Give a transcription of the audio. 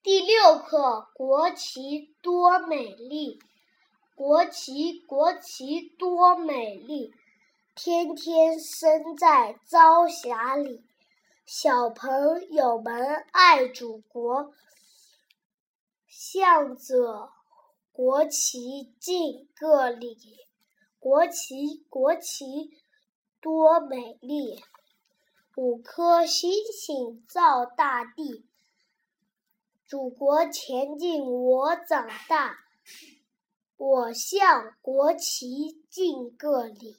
第六课，国旗多美丽，国旗国旗多美丽，天天升在朝霞里。小朋友们爱祖国，向着国旗敬个礼。国旗国旗多美丽，五颗星星照大地。祖国前进，我长大。我向国旗敬个礼。